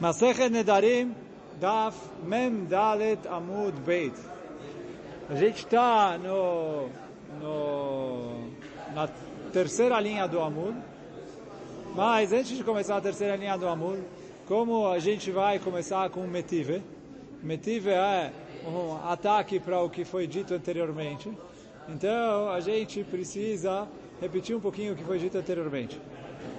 Masechet Nedarim, Daf Mem Dalet Amud Beit. A gente está no, no, na terceira linha do Amud, mas antes de começar a terceira linha do Amud, como a gente vai começar com Metive, Metive é um ataque para o que foi dito anteriormente, então a gente precisa repetir um pouquinho o que foi dito anteriormente.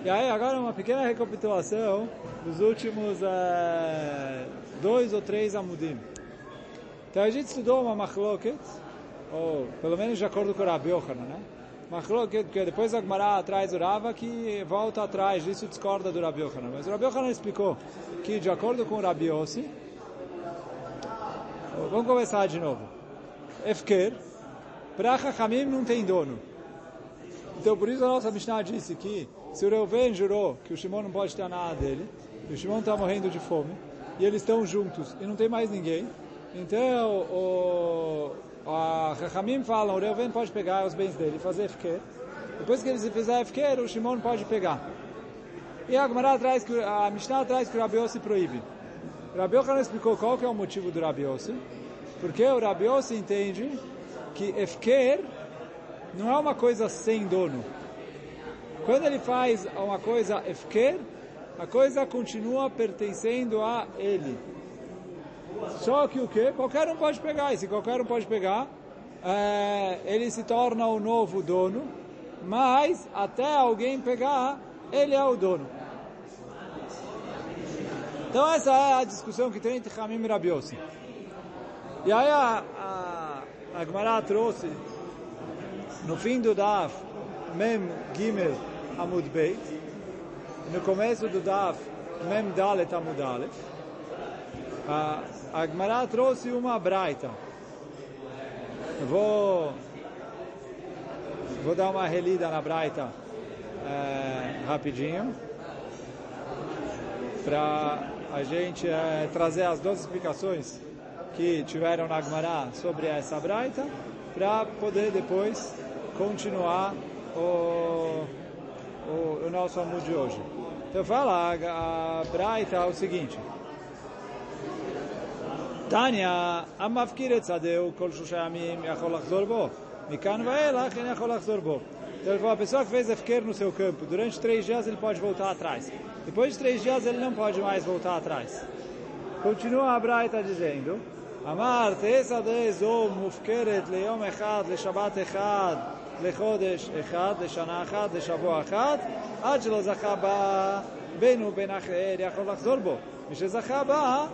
E aí agora uma pequena recapitulação dos últimos é, dois ou três amudim. Então a gente estudou uma machloket, ou pelo menos de acordo com o Rabi Yochanan, né? Machloket, que depois a Gemara traz o que volta atrás, disso discorda do Rabi Yochanan. Mas o Rabi Yochanan explicou que de acordo com o Rabi Yossi, vamos começar de novo. Efker, para Chachamim não tem dono. Então por isso a nossa Mishnah disse que se o Reuven jurou que o Shimon não pode ter nada dele, e o Shimon está morrendo de fome, e eles estão juntos e não tem mais ninguém, então o, a Chachamim falam, o Reuven pode pegar os bens dele e fazer FQ. Depois que eles fizer FQ, o Shimon pode pegar. E a traz que a Mishnah traz que o Rabi Yossi proíbe. O Rabi Yochanan explicou qual que é o motivo do Rabi Yossi, porque o Rabi Yossi entende que FQ não é uma coisa sem dono. Quando ele faz uma coisa efker, a coisa continua pertencendo a ele. Só que o que? Qualquer um pode pegar. E se qualquer um pode pegar, é, ele se torna o novo dono. Mas até alguém pegar, ele é o dono. Então essa é a discussão que tem entre Hamim e Rabiossi. E aí a, a, a Gemara trouxe no fim do Daf Mem Gimel Amud Beit, no começo do Daf Mem Dalet Amud Aleph, a, a trouxe uma braita. Vou, vou dar uma relida na braita é, rapidinho, para a gente é, trazer as duas explicações que tiveram na Gemara sobre essa braita, para poder depois continuar o, o, o nosso amor de hoje. Então fala, a, a Braita é o seguinte. Tânia, המפקיר את שדהו כל שלושה ימים יכול לחזור בו. מכאן ואילך אין יכול לחזור בו. Então ele falou, a pessoa que fez efker no seu campo, durante três dias ele pode voltar atrás. Depois de três dias ele não pode mais voltar atrás. Continua a Braita dizendo, אמר, תעשה דזו מופקרת ליום אחד, לשבת אחד, לחודש אחד, לשנה אחת, לשבוע אחד, עד שלא זכה בה בין ובין אחר יכול לחזור בו. משזכה בה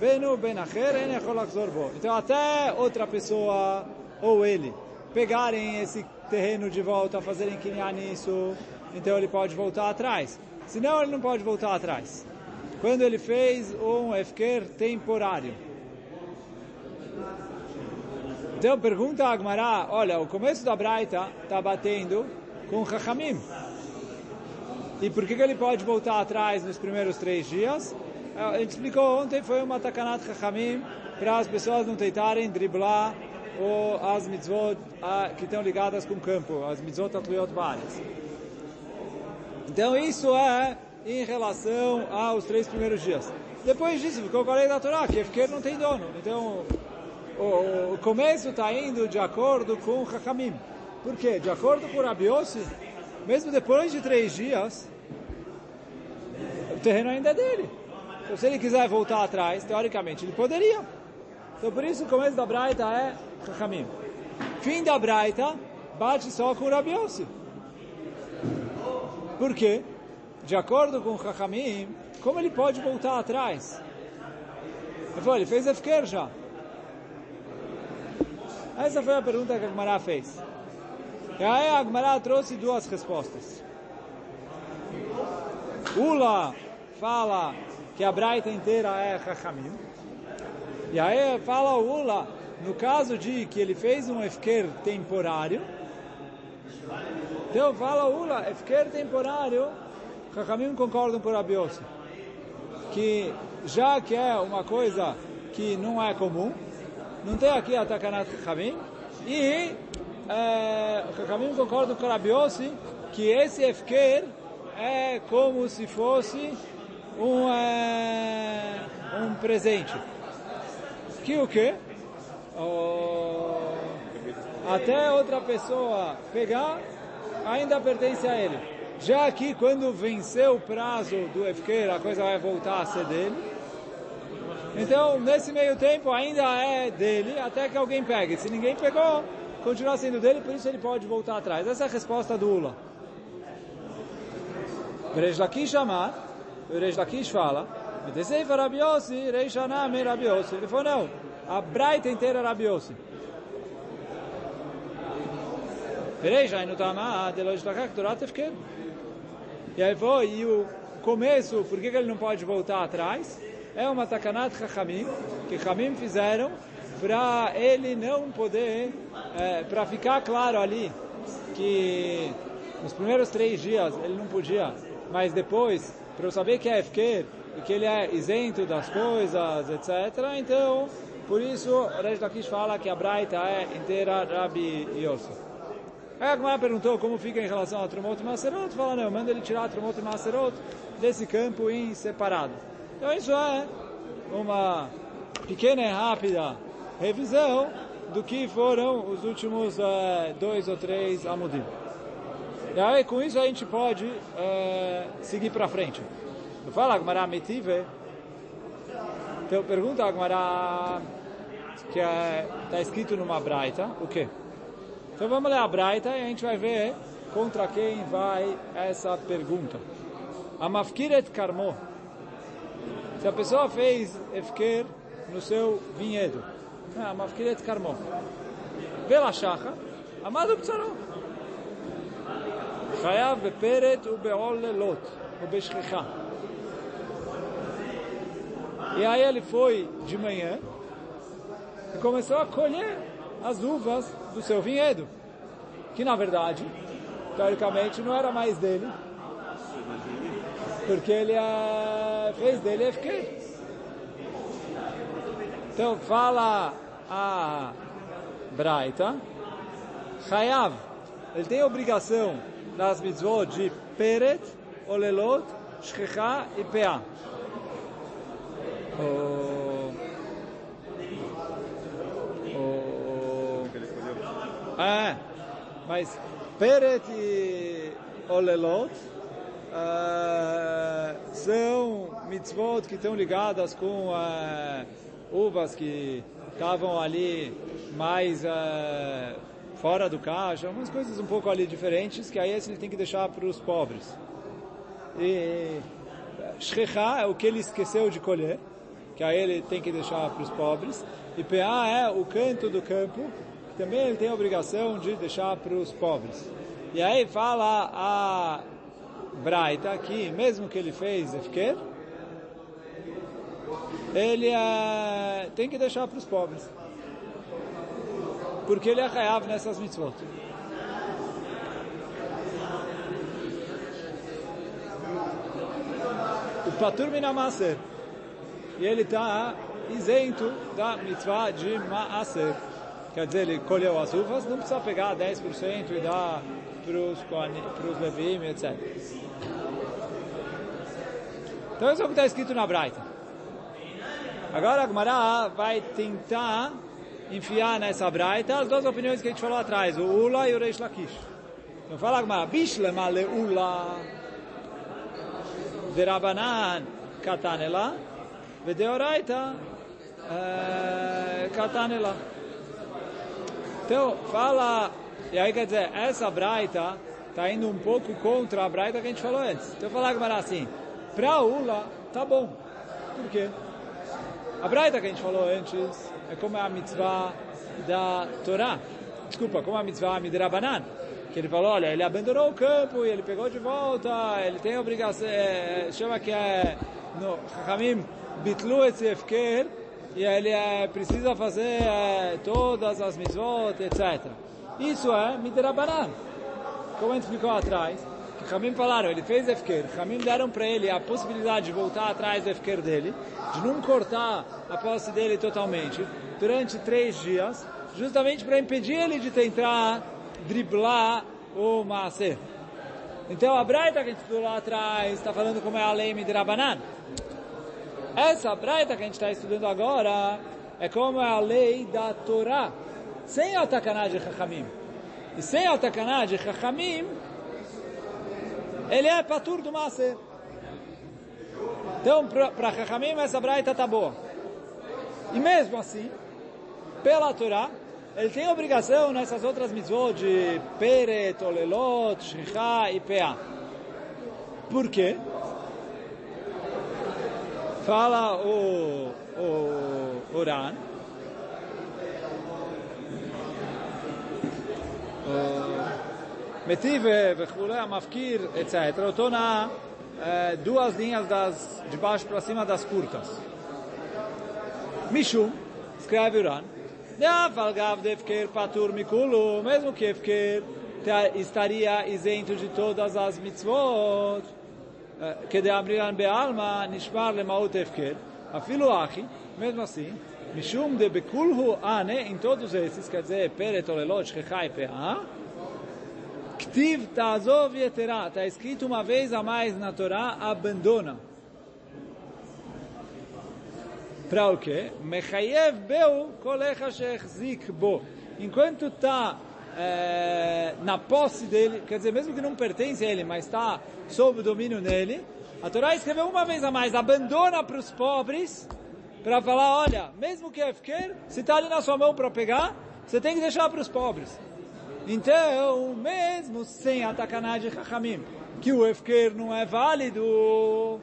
בין ובין אחר אין יכול לחזור בו. Então até outra pessoa ou ele pegarem esse terreno de volta, fazerem quinhá nisso, então ele pode voltar atrás. Senão ele não pode voltar atrás. Quando ele fez um efker temporário. então pergunta a Agmará, olha, o começo da Braita está batendo com Chachamim. E por que, que ele pode voltar atrás nos primeiros três dias? A gente explicou ontem, foi uma takanat Chachamim para as pessoas não tentarem driblar ou as mitzvot a, que estão ligadas com o campo, as mitzvot atluyot várias. Então isso é em relação aos três primeiros dias. Depois disso, ficou com a lei da Torá, que Efker não tem dono. Então, o, o começo está indo de acordo com Hakamim. Por quê? De acordo com o Rabiossi, mesmo depois de três dias, o terreno ainda é dele. Então, se ele quiser voltar atrás, teoricamente, ele poderia. Então, por isso, o começo da Braita é Hakamim. Fim da Braita, bate só com o Rabiossi. Por quê? De acordo com Hakamim, como ele pode voltar atrás? Ele falou, ele fez Efker já. Essa foi a pergunta que a Gemara fez. E aí a Gemara trouxe duas respostas. Ula fala que a Braita inteira é Chachamim. E aí fala Ula, no caso de que ele fez um efker temporário, então fala Ula, efker temporário, Chachamim concordam por Abiose, que já que é uma coisa que não é comum, não tem aqui a Takanat Chachamim, e é, Chachamim concorda com Rabiossi que esse Efker é como se fosse um, é, presente. Que o quê? Até outra pessoa pegar, ainda pertence a ele. Já que quando venceu o prazo do Efker, a coisa vai voltar a ser dele. Então, nesse meio tempo, ainda é dele, até que alguém pegue. Se ninguém pegou, continua sendo dele, por isso ele pode voltar atrás. Essa é a resposta do Ula. Reish Lakish amar, o Reish Lakish fala, Medeseifa Rabiossi, Reish Aname Rabiossi. Ele falou, não, a Braita inteira é Rabiossi. Reish Ainutama, Delosh Lakak, Torat Efker. E aí foi, e o começo, por que, que ele não pode voltar atrás? É uma takanat chachamim, que Chamim fizeram para ele não poder, é, para ficar claro ali que nos primeiros três dias ele não podia, mas depois, para eu saber que é Efker e que ele é isento das coisas, etc. Então, por isso, Resh Lakish fala que a Braita é inteira Rabi Yosef. Aí a Gemara perguntou como fica em relação a Trumot e Maserot. Fala, não, manda ele tirar Trumot e Maserot desse campo em separado. Então isso é uma pequena e rápida revisão do que foram os últimos uh, dois ou três Amudim. E aí com isso a gente pode uh, seguir para frente. Fala Agmará Metive. Então pergunta Agmará que está é, escrito numa braita, o quê? Então vamos ler a Braita e a gente vai ver contra quem vai essa pergunta. A Mafkiret Karmo. Se a pessoa fez Efker no seu vinhedo. A Mafkiret Karmo. Vela Shacha. Amado Ptsaro. חייב בפרט ובעול לילות ובשכחה. E aí ele foi de manhã e começou a colher as uvas do seu vinhedo, que na verdade, teoricamente, não era mais dele, porque ele é, fez dele FQ. Então fala a Braita, Chayav, ele tem obrigação das mitzvot de Peret, Olelot, Shchecha e Pea. Oh, É, mas Peret e Olelot uh, são mitzvot que estão ligadas com uh, uvas que estavam ali mais uh, fora do caixa, umas coisas um pouco ali diferentes, que aí esse ele tem que deixar para os pobres. E Shrecha é o que ele esqueceu de colher, que aí ele tem que deixar para os pobres. E PA é o canto do campo, também ele tem a obrigação de deixar para os pobres. E aí fala a Braita que, mesmo que ele fez Efker, ele é, tem que deixar para os pobres. Porque ele é reav nessas mitzvot. O Patur Minamaser. E ele está isento da mitzvah de Maaser. Quer dizer, ele colheu as uvas, não precisa pegar 10% e dar para os levim, etc. Então isso é o que está escrito na Braita. Agora a Gemara vai tentar enfiar nessa Braita as duas opiniões que a gente falou atrás, o Ula e o Reish Lakish. Então fala a Gemara, Bishlema le Ula de Rabanan katanela ve de Oraita katanela. Então, fala, e aí quer dizer, essa braita está indo um pouco contra a braita que a gente falou antes. Então, falar agora assim, para Ula, tá bom. Por quê? A braita que a gente falou antes é como a mitzvah da Torá. Desculpa, como a mitzvah Midrabanan. Que ele falou, olha, ele abandonou o campo e ele pegou de volta, ele tem obrigação, é, chama que é, no Chachamim, bitlu esse efker, e ele é, precisa fazer é, todas as mitzvot, etc. Isso é midrabanan. Como a gente explicou atrás, que Hamim falaram, ele fez Efker, Hamim deram para ele a possibilidade de voltar atrás do Efker dele, de não cortar a posse dele totalmente, durante três dias, justamente para impedir ele de tentar driblar o Maaser. Então a Braita que a gente estudou lá atrás está falando como é a lei Midrabanan. Essa braita que a gente está estudando agora é como é a lei da Torá, sem a takanah de Chachamim. E sem a takanah de Chachamim, ele é patur do Maser. Então, para Chachamim, essa braita tá boa. E mesmo assim, pela Torá, ele tem obrigação nessas outras mitzvot de Peret, Olelot, Shricha e Pea. Por quê? Fala o, o Uran metive, vechule, amafkir, etc. Eu na duas linhas das, de baixo para cima das curtas. Mishum, escreve Uran, Valgav de Efker Patur Mikulu, mesmo que Efker estaria isento de todas as mitzvot, que de Amriran Bealma, Nishmar Lemaut Efker, Afilo Achi, mesmo assim, Mishum de Bekulhu Ane, em todos esses, quer dizer, Pere Tolelot, Peah, Ktiv ta'azov yeterá. Está escrito uma vez a mais na Torá, abandona. Para o quê? Mechayev beu kolecha shechzik bo. Enquanto está é, na posse dele, quer dizer, mesmo que não pertence a ele, mas está sob o domínio dele, a Torá escreveu uma vez a mais, abandona para os pobres, para falar, olha, mesmo que é fiquer, se está ali na sua mão para pegar, você tem que deixar para os pobres. Então, mesmo sem a takanah de que o Efker não é válido,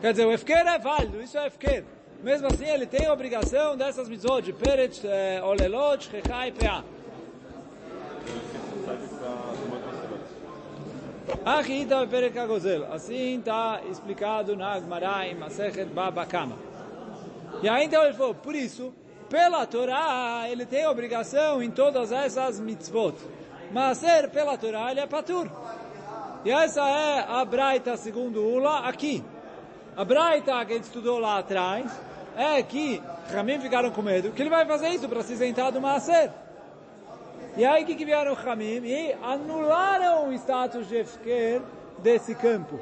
quer dizer, o Efker é válido, isso é Efker. Mesmo assim, ele tem a obrigação dessas mitzvot de Peret, eh, Olelot, Shechai e. Achita Perek Agozel. Assim está explicado na Agmará em Masechet Baba Kama. E aí então ele falou, por isso, pela Torá, ele tem obrigação em todas essas mitzvot. Mas ser pela Torá, ele é patur. E essa é a Braita segundo Ula aqui. A Braita que a gente estudou lá atrás é que Ramim ficaram com medo que ele vai fazer isso para se isentar do Maaser. E aí que, vieram Ramim? E anularam o status de Efker desse campo.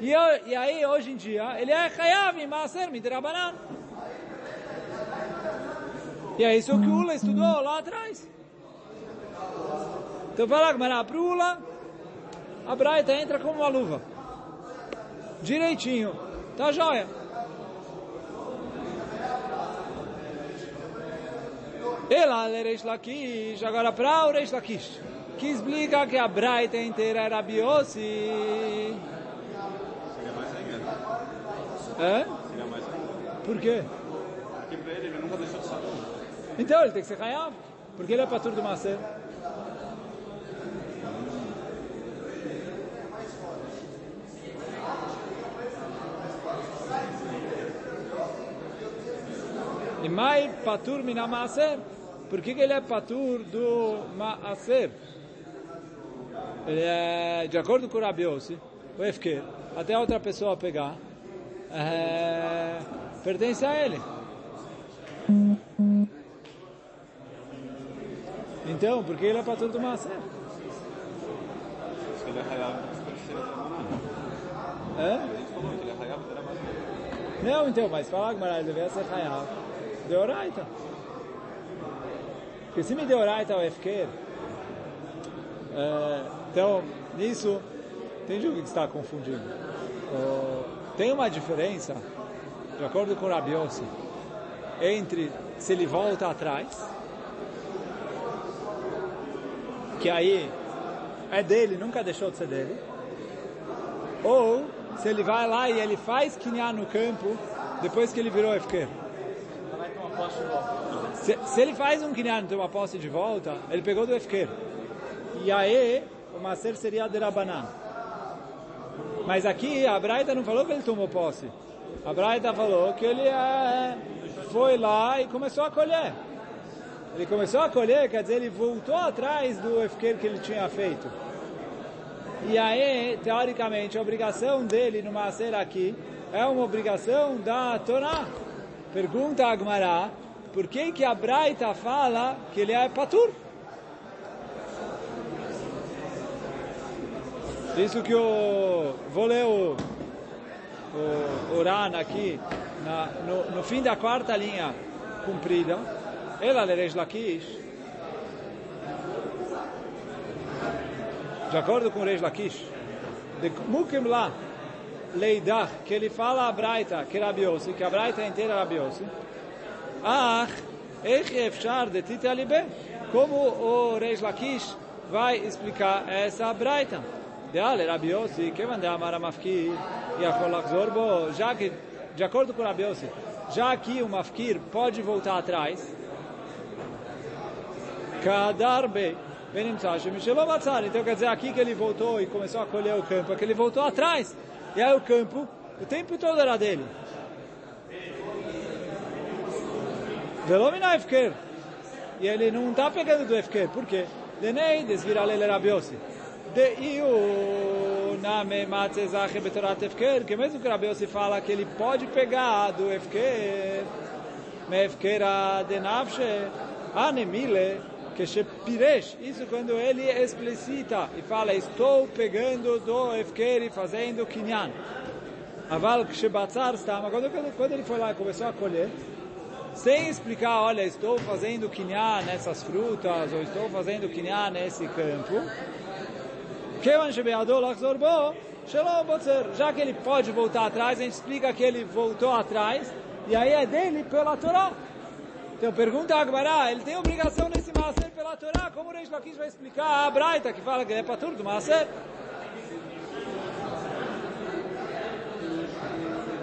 E, e aí, hoje em dia, ele é Chayav em Maaser Midrabanan. E é isso que o Ula estudou lá atrás. Então vai lá, Gmará, para o Ula, a Braita entra como uma luva. Direitinho. Tá joia. Ela Reish Lakish, agora para o Reish Lakish, que explica que a Braita inteira era Biossi. Seria mais ainda. É? Seria mais ainda. Por quê? Porque ele nunca deixou de saber. Então ele tem que ser Hayav, porque ele é patur do Maser. E mai patur mina Maaser. Por que, ele é patur do Maaser? Ele é, de acordo com o Rabiose, o Efker, até outra pessoa pegar, é, pertence a ele. Então, porque ele é patur do ele é. É? Não, então, mas falar que ele deveria ser Hayav. Deoraita. Porque se me Deoraita é o Efker, é, então, nisso, entendi o que está confundindo. Oh, tem uma diferença, de acordo com o Rabiose, entre se ele volta atrás, que aí é dele, nunca deixou de ser dele, ou se ele vai lá e ele faz quinhar no campo depois que ele virou Efker. Se, se ele faz um quinhar e tem uma posse de volta, ele pegou do Efker. E aí, o Maser seria de Rabanan. Mas aqui, a Braita não falou que ele tomou posse. A Braita falou que ele é, foi lá e começou a colher. Ele começou a colher, quer dizer, ele voltou atrás do Efker que ele tinha feito. E aí, teoricamente, a obrigação dele no Maser aqui é uma obrigação da Torá. Pergunta a Agmará, por que que a Braita fala que ele é patur? Isso que eu vou ler o, o, o Ran aqui, na, no, no fim da quarta linha comprida, ela Leresh Lakish, de acordo com o Reish Lakish, de Mukim lá, Leidach, que ele fala a Braita, que é Rabiossi, que a Braita inteira é Rabiossi, Ach, Eich Efshar de Tite Alibe, como o Reish Lakish vai explicar essa Braita. De Ale Rabiossi, que amar a Mafkir, e a Kolachzor Bo, já que, de acordo com o Rabiossi, já que o Mafkir pode voltar atrás, Kadar Bey, então quer dizer, aqui que ele voltou e começou a colher o campo, é que ele voltou atrás. E aí o campo, o tempo todo era dele. Velomina Efker. E ele não está pegando do Efker. Por quê? Denei desviralele rabiosi. De iu name matzezache betorat Efker. Que mesmo que Rabiosi fala que ele pode pegar do Efker. Me Efkera de nafshe. Anemile que piresh, isso quando ele explicita e fala, estou pegando do Efker e fazendo kinyan. Aval kshebatzar está, mas quando, quando ele foi lá e começou a colher, sem explicar, olha, estou fazendo kinyan nessas frutas, ou estou fazendo kinyan nesse campo, já que ele pode voltar atrás, a gente explica que ele voltou atrás, e aí é dele pela Torá. Então pergunta a Agmará, ele tem obrigação nesse pela Torá, como o Reish Lakish vai explicar a Braita, que fala que é para tudo do Maaser?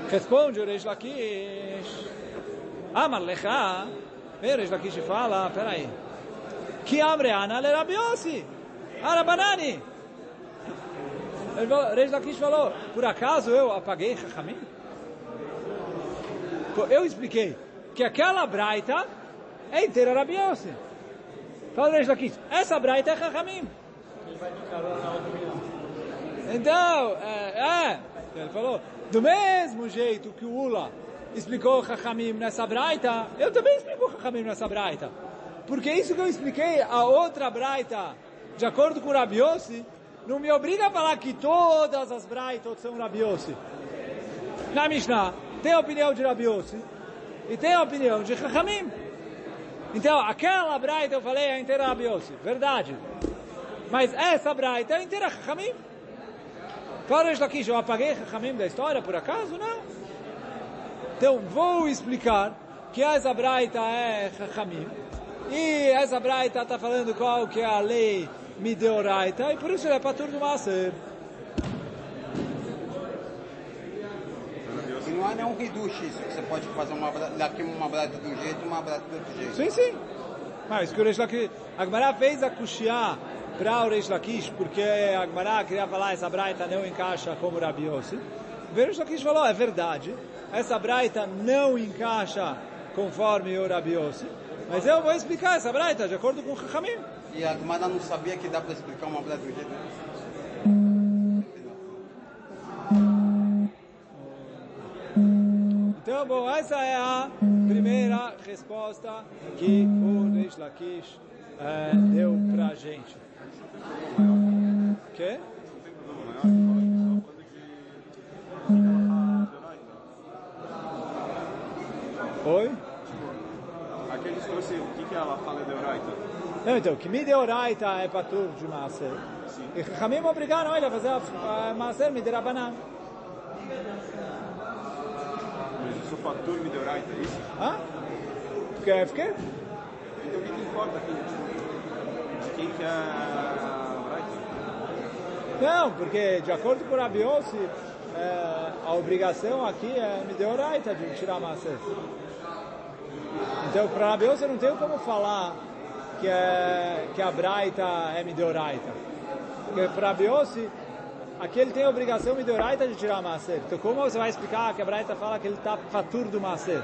Responde o Reish Lakish, vem o Reish Lakish fala, peraí, que Amreana le Rabiossi, Arabanani. O Reish Lakish falou, por acaso eu apaguei Chachamim? Eu expliquei que aquela braita é inteira Rabi Yossi. Fala Reish Lakish, essa braita é Chachamim. Então, é, é, ele falou, do mesmo jeito que o Ula explicou Chachamim nessa braita, eu também explico Chachamim nessa braita. Porque isso que eu expliquei, a outra braita, de acordo com o Rabi Yossi, não me obriga a falar que todas as braitas são Rabi Yossi. Na Mishnah, tem a opinião de Rabi Yossi, e tem a opinião de Chachamim. Então, aquela braita eu falei é inteira Rabiossi, verdade. Mas essa braita é inteira Chachamim. Claro, aqui eu apaguei Chachamim da história, por acaso? Não. Então, vou explicar que essa braita é Chachamim. E essa braita está falando qual que é a lei Mideoraita, e por isso ele é para tudo Maser. Há nenhum reduche isso, que você pode fazer uma daqui uma brata de um jeito e uma brata do outro jeito. Sim, sim. Mas que o Reish Lakish, a Gemara fez a Kushia para o Reish Lakish, porque a Gemara queria falar essa braita não encaixa como Rabi Yossi. O Reish Lakish falou, é verdade, essa braita não encaixa conforme o Rabi Yossi, mas eu vou explicar essa braita de acordo com o Chachamim. E a Gemara não sabia que dá para explicar uma braita de um jeito? Bom, essa é a primeira resposta que o Reish Lakish é, deu pra gente. Que? Oi? Aqui eles trouxe o que, que ela fala de Oraita. Não, então, que me de Oraita é para tudo de Maaser. E Chamim obrigaram ele a fazer a Maaser Midirabanan. O fator Midoraita, é isso? Hã? Porque é FQ? Então o que, importa aqui? De quem que é? Não, porque de acordo com o Rabiossi, é, a obrigação aqui é Midoraita de tirar a massa. Então, para Rabiossi não tem como falar que, é, que a Braita é Midoraita. Porque para Rabiossi, Aqui ele tem a obrigação midoraita de tirar o macer. Então como você vai explicar que a Braita fala que ele está fatur do macer?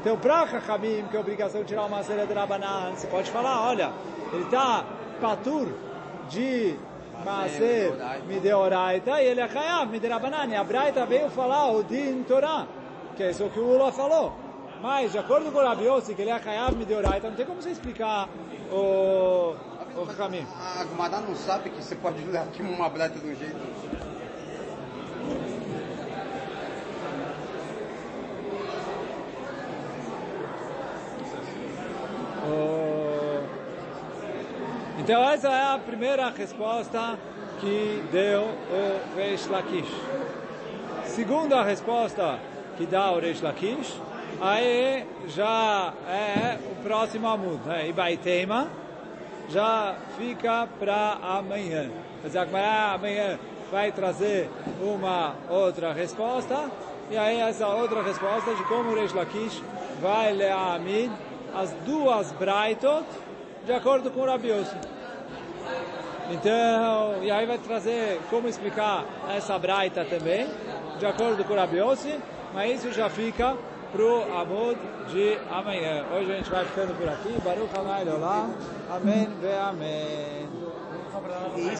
Então para Chachamim, que a obrigação de tirar o macer é de Rabanan, você pode falar, olha, ele está fatur de macer mideoraita e ele é chayav miderabanan. E a Braita veio falar o din Torah, que é isso que o Ula falou. Mas, de acordo com o Rabiossi, que ele é chayav mideoraita, não tem como você explicar o Ô, Camille. A Gumará não sabe que você pode levar aqui uma breta do jeito. Então essa é a primeira resposta que deu o Reish Lakish. Segunda resposta que dá o Reish Lakish, aí já é o próximo amudo, né? Ibaitema, já fica para amanhã. Mas amanhã vai trazer uma outra resposta, e aí essa outra resposta de como o Reish Lakish vai ler as duas Braitot de acordo com o Rabi Yossi. Então, e aí vai trazer como explicar essa Braita também, de acordo com o Rabi Yossi, mas isso já fica pro Amud de amanhã. Hoje a gente vai ficando por aqui. Baruch Hanai. Amém ve Amém.